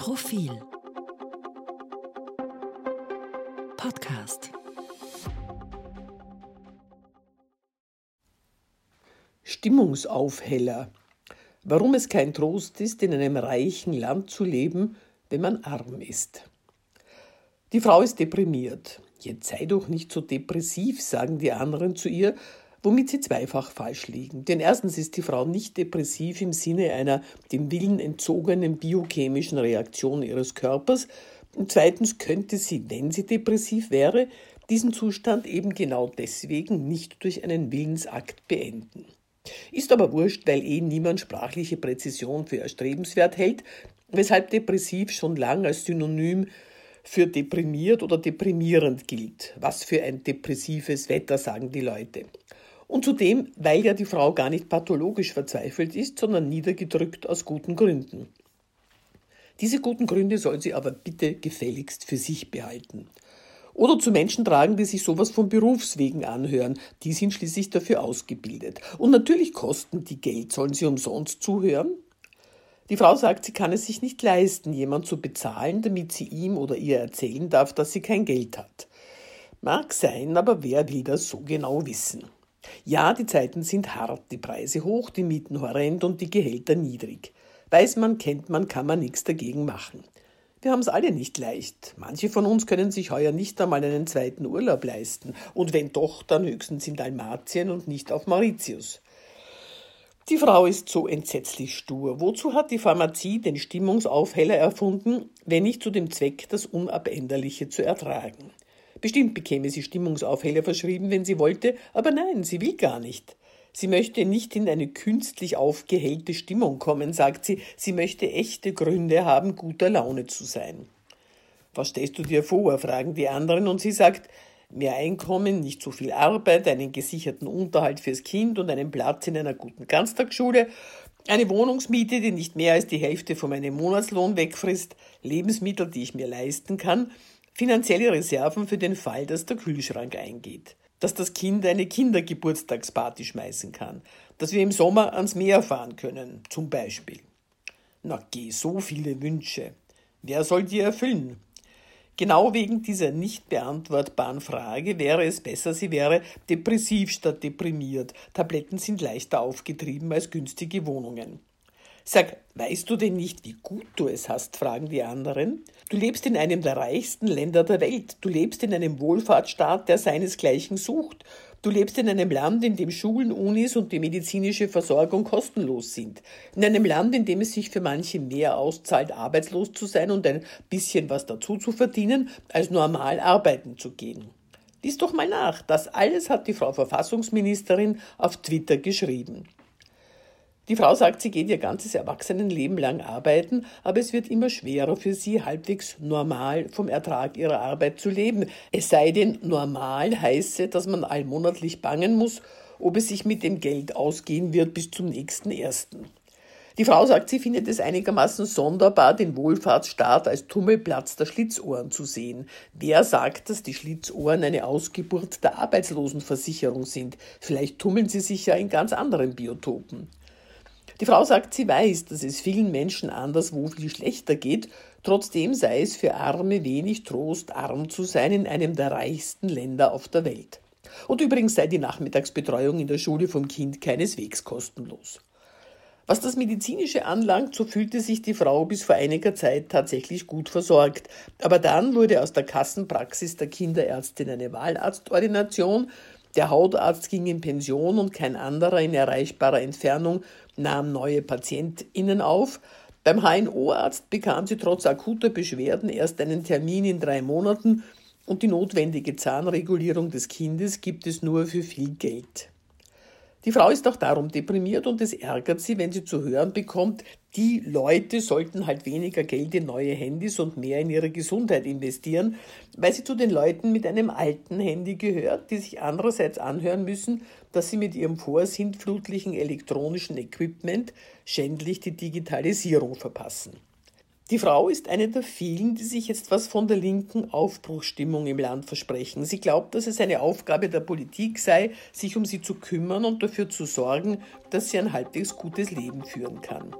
Profil Podcast Stimmungsaufheller. Warum es kein Trost ist, in einem reichen Land zu leben, wenn man arm ist. Die Frau ist deprimiert. Jetzt sei doch nicht so depressiv, sagen die anderen zu ihr, womit sie zweifach falsch liegen. Denn erstens ist die Frau nicht depressiv im Sinne einer dem Willen entzogenen biochemischen Reaktion ihres Körpers. Und zweitens könnte sie, wenn sie depressiv wäre, diesen Zustand eben genau deswegen nicht durch einen Willensakt beenden. Ist aber wurscht, weil eh niemand sprachliche Präzision für erstrebenswert hält, weshalb depressiv schon lang als Synonym für deprimiert oder deprimierend gilt. Was für ein depressives Wetter, sagen die Leute. Und zudem, weil ja die Frau gar nicht pathologisch verzweifelt ist, sondern niedergedrückt aus guten Gründen. Diese guten Gründe soll sie aber bitte gefälligst für sich behalten. Oder zu Menschen tragen, die sich sowas von Berufswegen anhören. Die sind schließlich dafür ausgebildet. Und natürlich kosten die Geld. Sollen sie umsonst zuhören? Die Frau sagt, sie kann es sich nicht leisten, jemand zu bezahlen, damit sie ihm oder ihr erzählen darf, dass sie kein Geld hat. Mag sein, aber wer will das so genau wissen? Ja, die Zeiten sind hart, die Preise hoch, die Mieten horrend und die Gehälter niedrig. Weiß man, kennt man, kann man nichts dagegen machen. Wir haben es alle nicht leicht. Manche von uns können sich heuer nicht einmal einen zweiten Urlaub leisten. Und wenn doch, dann höchstens in Dalmatien und nicht auf Mauritius. Die Frau ist so entsetzlich stur. Wozu hat die Pharmazie den Stimmungsaufheller erfunden, wenn nicht zu dem Zweck, das Unabänderliche zu ertragen? Bestimmt bekäme sie Stimmungsaufheller verschrieben, wenn sie wollte, aber nein, sie will gar nicht. Sie möchte nicht in eine künstlich aufgehellte Stimmung kommen, sagt sie, sie möchte echte Gründe haben, guter Laune zu sein. Was stellst du dir vor? fragen die anderen, und sie sagt, mehr Einkommen, nicht so viel Arbeit, einen gesicherten Unterhalt fürs Kind und einen Platz in einer guten Ganztagsschule, eine Wohnungsmiete, die nicht mehr als die Hälfte von meinem Monatslohn wegfrisst, Lebensmittel, die ich mir leisten kann, finanzielle Reserven für den Fall, dass der Kühlschrank eingeht, dass das Kind eine Kindergeburtstagsparty schmeißen kann, dass wir im Sommer ans Meer fahren können, zum Beispiel. Na geh, so viele Wünsche. Wer soll die erfüllen? Genau wegen dieser nicht beantwortbaren Frage wäre es besser, sie wäre depressiv statt deprimiert. Tabletten sind leichter aufgetrieben als günstige Wohnungen. Sag, weißt du denn nicht, wie gut du es hast? fragen die anderen. Du lebst in einem der reichsten Länder der Welt. Du lebst in einem Wohlfahrtsstaat, der seinesgleichen sucht. Du lebst in einem Land, in dem Schulen, Unis und die medizinische Versorgung kostenlos sind. In einem Land, in dem es sich für manche mehr auszahlt, arbeitslos zu sein und ein bisschen was dazu zu verdienen, als normal arbeiten zu gehen. Lies doch mal nach. Das alles hat die Frau Verfassungsministerin auf Twitter geschrieben. Die Frau sagt, sie geht ihr ganzes Erwachsenenleben lang arbeiten, aber es wird immer schwerer für sie, halbwegs normal vom Ertrag ihrer Arbeit zu leben. Es sei denn, normal heiße, dass man allmonatlich bangen muss, ob es sich mit dem Geld ausgehen wird bis zum nächsten ersten. Die Frau sagt, sie findet es einigermaßen sonderbar, den Wohlfahrtsstaat als Tummelplatz der Schlitzohren zu sehen. Wer sagt, dass die Schlitzohren eine Ausgeburt der Arbeitslosenversicherung sind? Vielleicht tummeln sie sich ja in ganz anderen Biotopen. Die Frau sagt, sie weiß, dass es vielen Menschen anderswo viel schlechter geht, trotzdem sei es für Arme wenig Trost, arm zu sein in einem der reichsten Länder auf der Welt. Und übrigens sei die Nachmittagsbetreuung in der Schule vom Kind keineswegs kostenlos. Was das Medizinische anlangt, so fühlte sich die Frau bis vor einiger Zeit tatsächlich gut versorgt. Aber dann wurde aus der Kassenpraxis der Kinderärztin eine Wahlarztordination der Hautarzt ging in Pension und kein anderer in erreichbarer Entfernung nahm neue PatientInnen auf. Beim HNO-Arzt bekam sie trotz akuter Beschwerden erst einen Termin in drei Monaten und die notwendige Zahnregulierung des Kindes gibt es nur für viel Geld. Die Frau ist auch darum deprimiert und es ärgert sie, wenn sie zu hören bekommt, die Leute sollten halt weniger Geld in neue Handys und mehr in ihre Gesundheit investieren, weil sie zu den Leuten mit einem alten Handy gehört, die sich andererseits anhören müssen, dass sie mit ihrem vorsintflutlichen elektronischen Equipment schändlich die Digitalisierung verpassen. Die Frau ist eine der vielen, die sich jetzt was von der linken Aufbruchsstimmung im Land versprechen. Sie glaubt, dass es eine Aufgabe der Politik sei, sich um sie zu kümmern und dafür zu sorgen, dass sie ein halbwegs gutes Leben führen kann.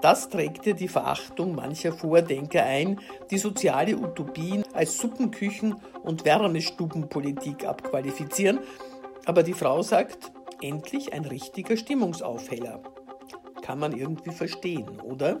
Das trägt ihr die Verachtung mancher Vordenker ein, die soziale Utopien als Suppenküchen- und Wärmestubenpolitik abqualifizieren. Aber die Frau sagt, endlich ein richtiger Stimmungsaufheller. Kann man irgendwie verstehen, oder?